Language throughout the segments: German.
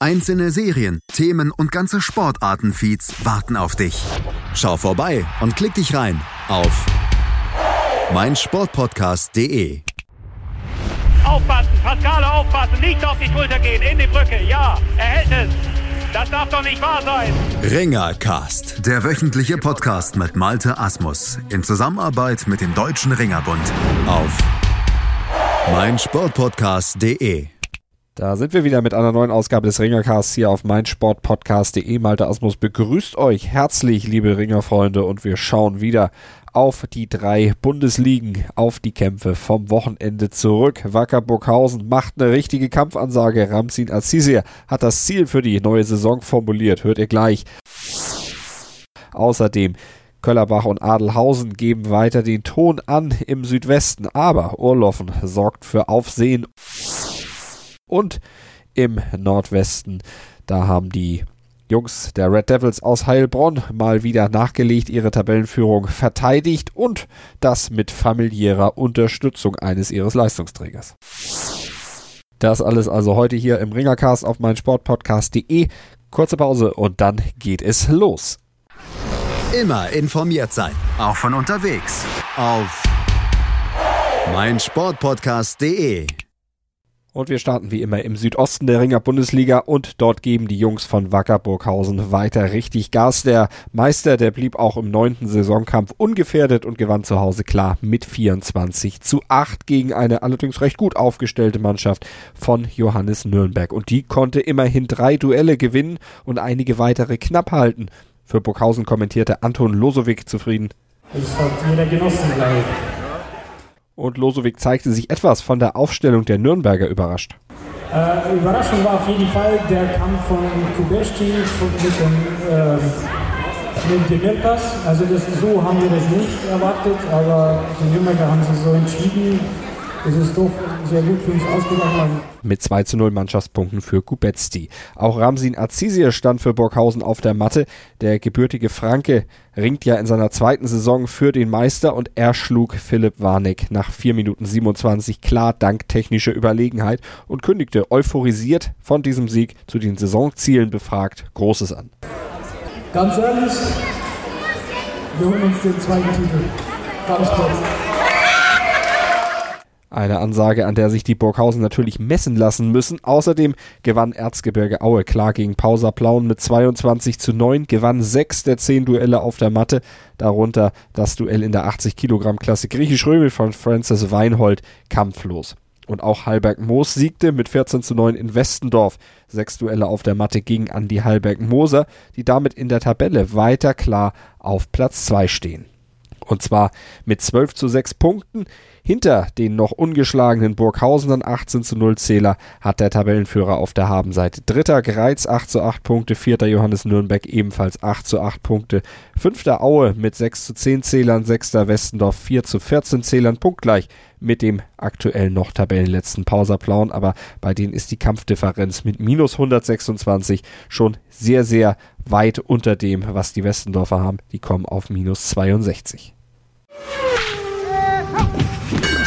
Einzelne Serien, Themen und ganze Sportartenfeeds warten auf dich. Schau vorbei und klick dich rein auf meinsportpodcast.de. Aufpassen, Pascale aufpassen, nicht auf die Schulter gehen, in die Brücke, ja, er hält es. Das darf doch nicht wahr sein. Ringercast, der wöchentliche Podcast mit Malte Asmus in Zusammenarbeit mit dem Deutschen Ringerbund auf meinsportpodcast.de. Da sind wir wieder mit einer neuen Ausgabe des Ringercasts hier auf meinsportpodcast.de. Malte Asmus begrüßt euch herzlich, liebe Ringerfreunde, und wir schauen wieder auf die drei Bundesligen, auf die Kämpfe vom Wochenende zurück. Wacker Burghausen macht eine richtige Kampfansage. Ramsin Azizir hat das Ziel für die neue Saison formuliert. Hört ihr gleich. Außerdem Köllerbach und Adelhausen geben weiter den Ton an im Südwesten, aber Urloffen sorgt für Aufsehen und im Nordwesten. Da haben die Jungs der Red Devils aus Heilbronn mal wieder nachgelegt, ihre Tabellenführung verteidigt und das mit familiärer Unterstützung eines ihres Leistungsträgers. Das alles also heute hier im Ringercast auf meinsportpodcast.de. Kurze Pause und dann geht es los. Immer informiert sein, auch von unterwegs auf meinsportpodcast.de. Und wir starten wie immer im Südosten der Ringer Bundesliga und dort geben die Jungs von Wacker Burghausen weiter richtig Gas. Der Meister, der blieb auch im neunten Saisonkampf ungefährdet und gewann zu Hause klar mit 24 zu 8 gegen eine allerdings recht gut aufgestellte Mannschaft von Johannes Nürnberg. Und die konnte immerhin drei Duelle gewinnen und einige weitere knapp halten. Für Burghausen kommentierte Anton Losowik zufrieden. Es hat jeder genossen, glaube ich und Losowik zeigte sich etwas von der Aufstellung der Nürnberger überrascht. Äh, Überraschung war auf jeden Fall der Kampf von Kubeshti mit dem, äh, mit. Also das, so haben wir das nicht erwartet, aber die Nürnberger haben sich so entschieden, es ist doch sehr gut für uns ausgegangen. Mit 2 zu 0 Mannschaftspunkten für Kubetsti. Auch Ramsin Azizir stand für Burghausen auf der Matte. Der gebürtige Franke ringt ja in seiner zweiten Saison für den Meister und er schlug Philipp Warneck nach 4 Minuten 27 klar dank technischer Überlegenheit und kündigte euphorisiert von diesem Sieg zu den Saisonzielen befragt Großes an. Ganz ehrlich, wir holen uns den zweiten Titel. Ganz kurz. Eine Ansage, an der sich die Burghausen natürlich messen lassen müssen. Außerdem gewann Erzgebirge Aue klar gegen Pausa Plauen mit 22 zu 9, gewann sechs der zehn Duelle auf der Matte, darunter das Duell in der 80 Kilogramm Klasse Griechisch-Römel von Francis Weinhold kampflos. Und auch Hallberg Moos siegte mit 14 zu 9 in Westendorf. Sechs Duelle auf der Matte gegen Andi Hallberg Moser, die damit in der Tabelle weiter klar auf Platz 2 stehen. Und zwar mit 12 zu 6 Punkten. Hinter den noch ungeschlagenen Burghausenern 18 zu 0 Zähler hat der Tabellenführer auf der Habenseite. Dritter Greiz 8 zu 8 Punkte, vierter Johannes Nürnberg ebenfalls 8 zu 8 Punkte. Fünfter Aue mit 6 zu 10 Zählern, sechster Westendorf 4 zu 14 Zählern, punktgleich mit dem aktuell noch Tabellenletzten Pauserplauen, aber bei denen ist die Kampfdifferenz mit minus 126 schon sehr, sehr weit unter dem, was die Westendorfer haben. Die kommen auf minus 62.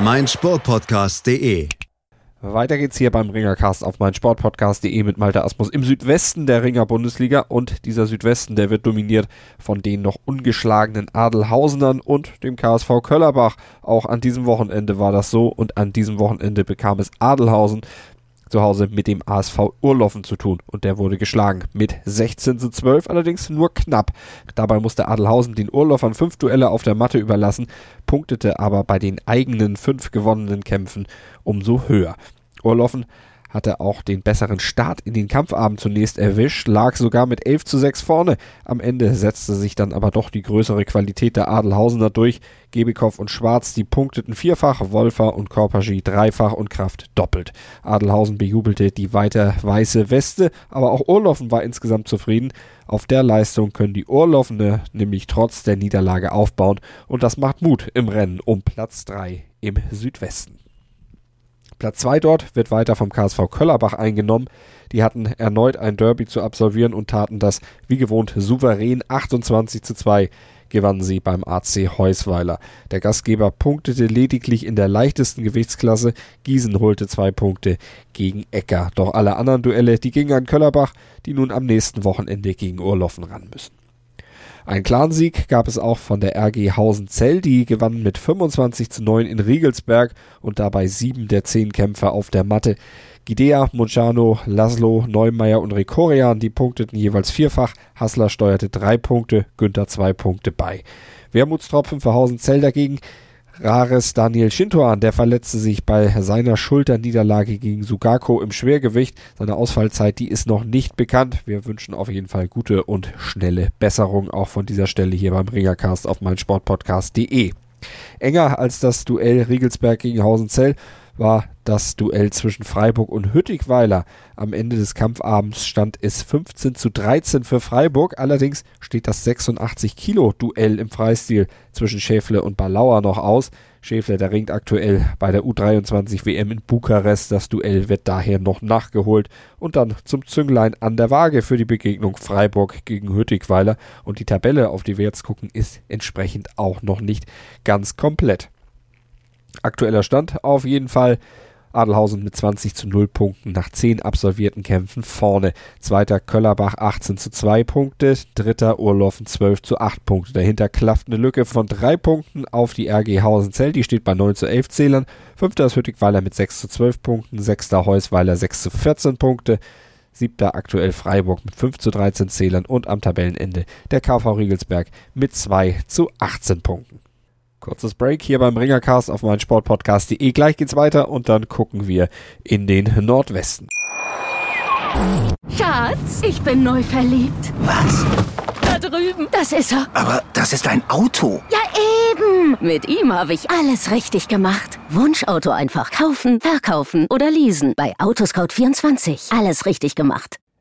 meinsportpodcast.de. Weiter geht's hier beim Ringercast auf meinsportpodcast.de mit Malte Asmus im Südwesten der Ringer Bundesliga und dieser Südwesten, der wird dominiert von den noch ungeschlagenen Adelhausenern und dem KSV Köllerbach. Auch an diesem Wochenende war das so und an diesem Wochenende bekam es Adelhausen zu Hause mit dem ASV Urlaufen zu tun und der wurde geschlagen mit 16 zu 12, allerdings nur knapp. Dabei musste Adelhausen den Urlaufern fünf Duelle auf der Matte überlassen, punktete aber bei den eigenen fünf gewonnenen Kämpfen umso höher. Urlaufen hatte auch den besseren Start in den Kampfabend zunächst erwischt, lag sogar mit 11 zu 6 vorne. Am Ende setzte sich dann aber doch die größere Qualität der Adelhausener durch. Gebikow und Schwarz, die punkteten vierfach, Wolfer und Korpagi dreifach und Kraft doppelt. Adelhausen bejubelte die weiter weiße Weste, aber auch Urloffen war insgesamt zufrieden. Auf der Leistung können die Urlaufende nämlich trotz der Niederlage aufbauen und das macht Mut im Rennen um Platz 3 im Südwesten. Platz 2 dort wird weiter vom KSV Köllerbach eingenommen. Die hatten erneut ein Derby zu absolvieren und taten das wie gewohnt souverän 28 zu 2 gewannen sie beim AC Heusweiler. Der Gastgeber punktete lediglich in der leichtesten Gewichtsklasse. Gießen holte zwei Punkte gegen Ecker. Doch alle anderen Duelle, die gingen an Köllerbach, die nun am nächsten Wochenende gegen Urloffen ran müssen. Ein Clansieg gab es auch von der RG Hausenzell, die gewann mit 25 zu 9 in Riegelsberg und dabei sieben der zehn Kämpfer auf der Matte. Gidea, Mociano, Laszlo, Neumeier und Rekorian, die punkteten jeweils vierfach. Hassler steuerte drei Punkte, Günther zwei Punkte bei. Wermutstropfen für Hausenzell dagegen Rares Daniel Shintoan, der verletzte sich bei seiner Schulterniederlage gegen Sugako im Schwergewicht. Seine Ausfallzeit, die ist noch nicht bekannt. Wir wünschen auf jeden Fall gute und schnelle Besserung auch von dieser Stelle hier beim Ringercast auf meinsportpodcast.de. Enger als das Duell Riegelsberg gegen Hausenzell war das Duell zwischen Freiburg und Hüttigweiler. Am Ende des Kampfabends stand es 15 zu 13 für Freiburg. Allerdings steht das 86 Kilo Duell im Freistil zwischen Schäfle und Balauer noch aus. Schäfle, der ringt aktuell bei der U23 WM in Bukarest. Das Duell wird daher noch nachgeholt und dann zum Zünglein an der Waage für die Begegnung Freiburg gegen Hüttigweiler. Und die Tabelle, auf die wir jetzt gucken, ist entsprechend auch noch nicht ganz komplett. Aktueller Stand auf jeden Fall. Adelhausen mit 20 zu 0 Punkten nach 10 absolvierten Kämpfen vorne. Zweiter Köllerbach 18 zu 2 Punkte. Dritter Urloffen 12 zu 8 Punkte. Dahinter klafft eine Lücke von 3 Punkten auf die RG Hausenzell. Die steht bei 9 zu 11 Zählern. Fünfter ist Hüttigweiler mit 6 zu 12 Punkten. Sechster Heusweiler 6 zu 14 Punkte. Siebter aktuell Freiburg mit 5 zu 13 Zählern und am Tabellenende der KV Riegelsberg mit 2 zu 18 Punkten. Kurzes Break hier beim Ringercast auf meinsportpodcast.de. Gleich geht's weiter und dann gucken wir in den Nordwesten. Schatz, ich bin neu verliebt. Was? Da drüben. Das ist er. Aber das ist ein Auto. Ja, eben. Mit ihm habe ich alles richtig gemacht. Wunschauto einfach kaufen, verkaufen oder leasen. Bei Autoscout24. Alles richtig gemacht.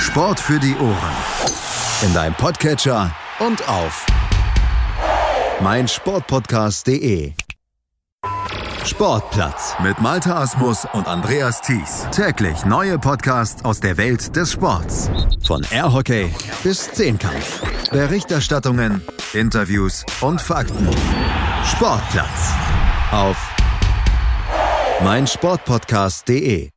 Sport für die Ohren. In deinem Podcatcher und auf meinsportpodcast.de. Sportplatz mit Malta Asmus und Andreas Thies. Täglich neue Podcasts aus der Welt des Sports. Von Airhockey bis Zehnkampf. Berichterstattungen, Interviews und Fakten. Sportplatz auf meinsportpodcast.de.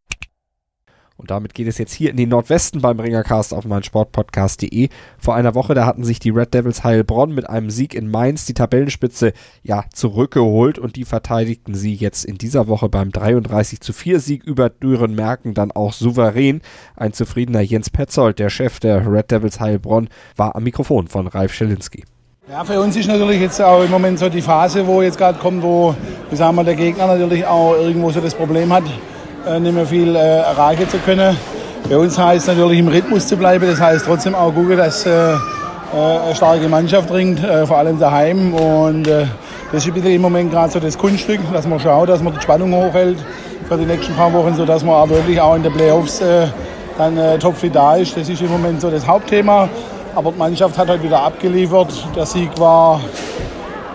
Und damit geht es jetzt hier in den Nordwesten beim Ringercast auf meinsportpodcast.de. Vor einer Woche, da hatten sich die Red Devils Heilbronn mit einem Sieg in Mainz die Tabellenspitze ja zurückgeholt und die verteidigten sie jetzt in dieser Woche beim 33 zu 4 Sieg über Düren-Merken dann auch souverän. Ein zufriedener Jens Petzold, der Chef der Red Devils Heilbronn, war am Mikrofon von Ralf Schelinski. Ja, für uns ist natürlich jetzt auch im Moment so die Phase, wo jetzt gerade kommt, wo, sagen wir, der Gegner natürlich auch irgendwo so das Problem hat, äh, nicht mehr viel äh, erreichen zu können. Bei uns heißt es natürlich im Rhythmus zu bleiben, das heißt trotzdem auch gucken, dass äh, äh eine starke Mannschaft ringt, äh, vor allem daheim. Und das ist bisschen im Moment gerade so das Kunststück, dass man schaut, dass man die Spannung hochhält für die nächsten paar Wochen, sodass man auch wirklich auch in den Playoffs dann äh, topfit da ist. Das ist im Moment so das Hauptthema. Aber die Mannschaft hat halt wieder abgeliefert. Der Sieg war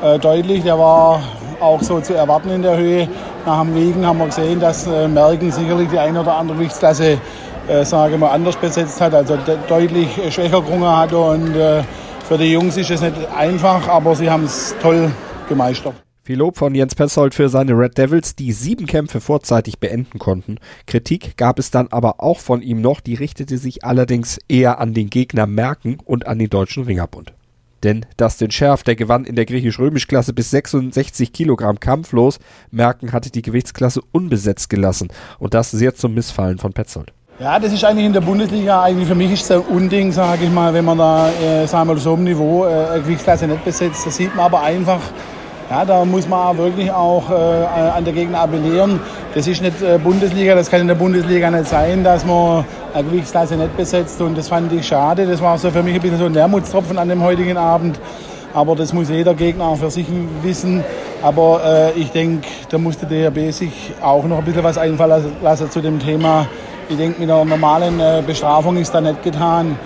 äh, deutlich, der war auch so zu erwarten in der Höhe. nach dem Wegen haben wir gesehen, dass äh, Merken sicherlich die eine oder andere Gewichtsklasse äh, sage mal, anders besetzt hat, also de deutlich schwächer gerungen hat. Und äh, für die Jungs ist es nicht einfach, aber sie haben es toll gemeistert. Viel Lob von Jens Petzold für seine Red Devils, die sieben Kämpfe vorzeitig beenden konnten. Kritik gab es dann aber auch von ihm noch, die richtete sich allerdings eher an den Gegner Merken und an den Deutschen Ringerbund. Denn Dustin Scherf, der gewann in der griechisch-römisch-Klasse bis 66 Kilogramm kampflos, Merken hatte die Gewichtsklasse unbesetzt gelassen und das sehr zum Missfallen von Petzold. Ja, das ist eigentlich in der Bundesliga, eigentlich für mich ist es ein Unding, sage ich mal, wenn man da, äh, sagen wir so einem Niveau äh, Gewichtsklasse nicht besetzt. Das sieht man aber einfach, ja, da muss man wirklich auch äh, an der Gegner appellieren. Das ist nicht äh, Bundesliga, das kann in der Bundesliga nicht sein, dass man eine Gewichtsklasse nicht besetzt. Und das fand ich schade. Das war so für mich ein bisschen so ein Wermutstropfen an dem heutigen Abend. Aber das muss jeder Gegner auch für sich wissen. Aber äh, ich denke, da muss der DRB sich auch noch ein bisschen was einfallen lassen zu dem Thema ich denke, mit einer normalen äh, Bestrafung ist da nicht getan.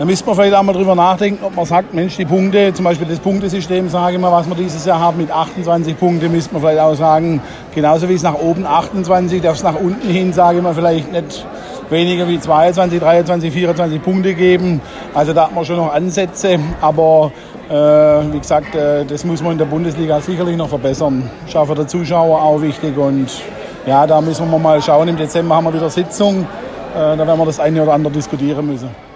Da müsste man vielleicht auch mal drüber nachdenken, ob man sagt, Mensch, die Punkte, zum Beispiel das Punktesystem, sage ich mal, was wir dieses Jahr haben mit 28 Punkten, müsste man vielleicht auch sagen, genauso wie es nach oben 28, darf es nach unten hin, sage ich mal, vielleicht nicht weniger wie 22, 23, 24 Punkte geben. Also da hat man schon noch Ansätze, aber äh, wie gesagt, äh, das muss man in der Bundesliga sicherlich noch verbessern. Für den Zuschauer auch wichtig und ja, da müssen wir mal schauen. Im Dezember haben wir wieder Sitzung. Äh, da werden wir das eine oder andere diskutieren müssen.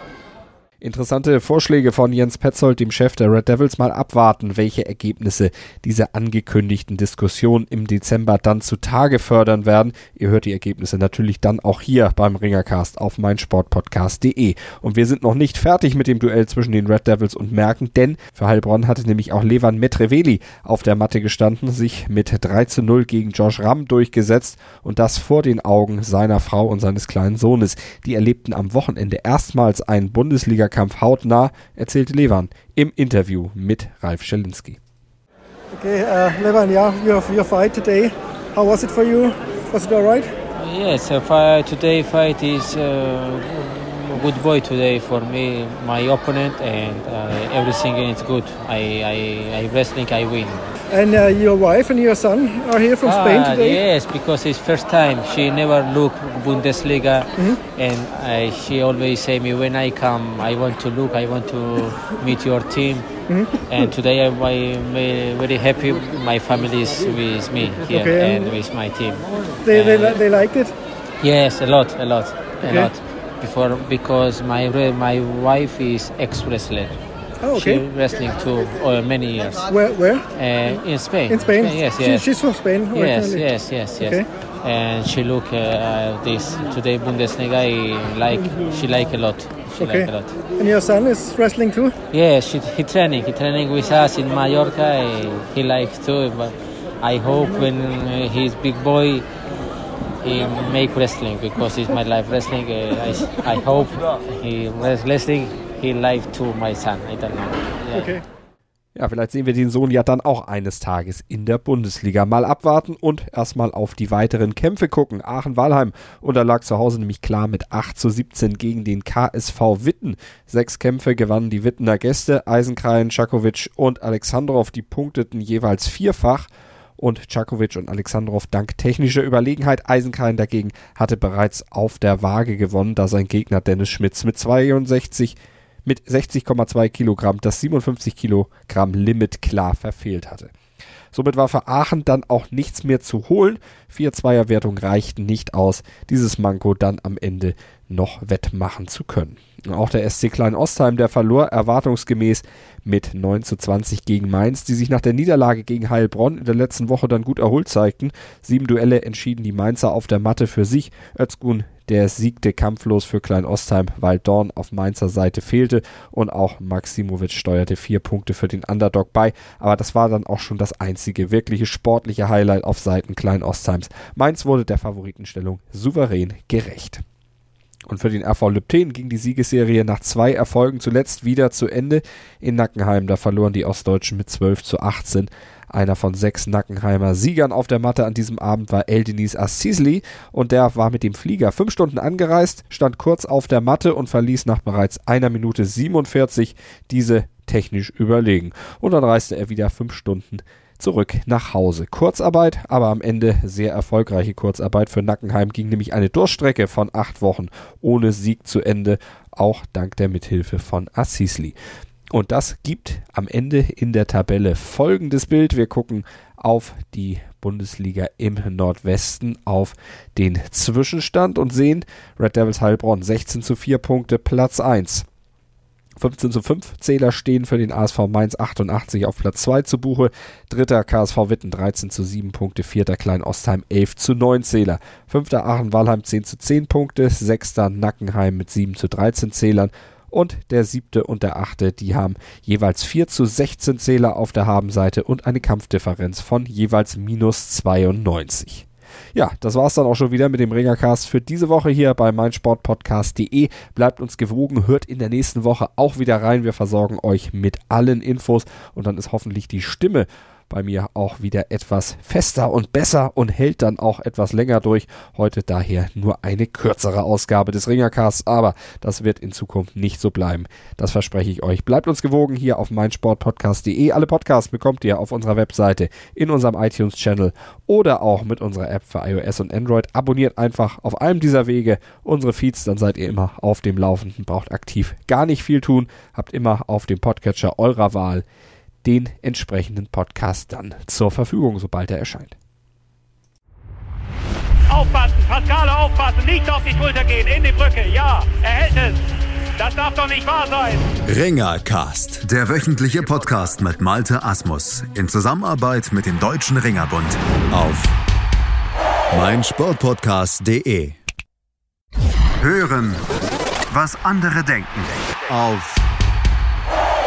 Interessante Vorschläge von Jens Petzold, dem Chef der Red Devils, mal abwarten, welche Ergebnisse diese angekündigten Diskussionen im Dezember dann zutage fördern werden. Ihr hört die Ergebnisse natürlich dann auch hier beim Ringercast auf meinsportpodcast.de. Und wir sind noch nicht fertig mit dem Duell zwischen den Red Devils und Merken, denn für Heilbronn hatte nämlich auch Levan Metreveli auf der Matte gestanden, sich mit 3 zu 0 gegen Josh Ramm durchgesetzt und das vor den Augen seiner Frau und seines kleinen Sohnes. Die erlebten am Wochenende erstmals einen Bundesliga Zweikampf hautnah, erzählte Levan im Interview mit Ralf Schelinski. Okay, uh, Levan, yeah, you have your fight today. How was it for you? Was it all right? Yes, uh, fight, today fight is uh, a good boy today for me, my opponent, and uh, everything is good. I, I, I wrestling, I win. And uh, your wife and your son are here from ah, Spain today? Yes, because it's first time. She never look Bundesliga, mm-hmm. and I, she always say me when I come, I want to look, I want to meet your team. Mm-hmm. And today I'm very happy. My family is with me here okay, and, with my team. They, they, they liked it. Yes, a lot, a lot, Okay. a lot. Before because my my wife is ex wrestler. Oh, okay. She wrestling too uh, many years. Where? Where? Uh, in Spain. In Spain? yes, She- yes. she's from Spain Yes, yes, yes, yes. Okay. And she look uh, this today Bundesliga. I like she like a lot. She Okay. like a lot. And your son is wrestling too? Yes, she, he training. He training with us in Mallorca. He, he likes too. But I hope when he's big boy, he make wrestling because it's my life wrestling. Uh, I, I hope he wrestling. He life to my son. I don't know. Yeah. Okay. Ja, vielleicht sehen wir den Sohn ja dann auch eines Tages in der Bundesliga. Mal abwarten und erstmal auf die weiteren Kämpfe gucken. Aachen-Walheim unterlag zu Hause nämlich klar mit 8 zu 17 gegen den KSV Witten. Sechs Kämpfe gewannen die Wittener Gäste. Eisenkrein, Czakovic und Alexandrov, die punkteten jeweils vierfach. Und Czakovic und Alexandrov dank technischer Überlegenheit. Eisenkrein dagegen hatte bereits auf der Waage gewonnen, da sein Gegner Dennis Schmitz mit 62 mit 60,2 Kilogramm das 57 Kilogramm Limit klar verfehlt hatte. Somit war für Aachen dann auch nichts mehr zu holen. Vier Zweierwertung reichten nicht aus, dieses Manko dann am Ende noch wettmachen zu können. Auch der SC Klein Ostheim, der verlor erwartungsgemäß mit 9 zu 20 gegen Mainz, die sich nach der Niederlage gegen Heilbronn in der letzten Woche dann gut erholt zeigten. Sieben Duelle entschieden die Mainzer auf der Matte für sich. Özgun, der siegte kampflos für Klein Ostheim, weil Dorn auf Mainzer Seite fehlte und auch Maximovic steuerte vier Punkte für den Underdog bei. Aber das war dann auch schon das einzige wirkliche sportliche Highlight auf Seiten Klein Ostheims. Mainz wurde der Favoritenstellung souverän gerecht. Und für den RV Lübten ging die Siegesserie nach zwei Erfolgen zuletzt wieder zu Ende. In Nackenheim, da verloren die Ostdeutschen mit 12 zu 18. Einer von sechs Nackenheimer Siegern auf der Matte an diesem Abend war Eldenis Assisli und der war mit dem Flieger fünf Stunden angereist, stand kurz auf der Matte und verließ nach bereits einer Minute 47 diese technisch überlegen. Und dann reiste er wieder fünf Stunden zurück nach Hause. Kurzarbeit, aber am Ende sehr erfolgreiche Kurzarbeit. Für Nackenheim ging nämlich eine Durchstrecke von acht Wochen ohne Sieg zu Ende, auch dank der Mithilfe von Assisli. Und das gibt am Ende in der Tabelle folgendes Bild. Wir gucken auf die Bundesliga im Nordwesten auf den Zwischenstand und sehen Red Devils Heilbronn 16 zu 4 Punkte, Platz 1. 15 zu 5 Zähler stehen für den ASV Mainz 88 auf Platz 2 zu Buche. Dritter KSV Witten 13 zu 7 Punkte. Vierter Klein Ostheim 11 zu 9 Zähler. Fünfter Aachen Walheim 10 zu 10 Punkte. Sechster Nackenheim mit 7 zu 13 Zählern. Und der siebte und der achte, die haben jeweils 4 zu 16 Zähler auf der Habenseite und eine Kampfdifferenz von jeweils minus 92. Ja, das war's dann auch schon wieder mit dem Ringercast für diese Woche hier bei meinsportpodcast.de. Bleibt uns gewogen, hört in der nächsten Woche auch wieder rein. Wir versorgen euch mit allen Infos und dann ist hoffentlich die Stimme bei mir auch wieder etwas fester und besser und hält dann auch etwas länger durch. Heute daher nur eine kürzere Ausgabe des Ringercasts, aber das wird in Zukunft nicht so bleiben. Das verspreche ich euch. Bleibt uns gewogen hier auf meinsportpodcast.de. Alle Podcasts bekommt ihr auf unserer Webseite, in unserem iTunes-Channel oder auch mit unserer App für iOS und Android. Abonniert einfach auf einem dieser Wege unsere Feeds, dann seid ihr immer auf dem Laufenden, braucht aktiv gar nicht viel tun, habt immer auf dem Podcatcher eurer Wahl den entsprechenden Podcast dann zur Verfügung, sobald er erscheint. Aufpassen, Pascale aufpassen, nicht auf die Schulter gehen, in die Brücke, ja, er hält es. Das darf doch nicht wahr sein. Ringercast, der wöchentliche Podcast mit Malte Asmus in Zusammenarbeit mit dem Deutschen Ringerbund auf meinsportpodcast.de. Hören, was andere denken auf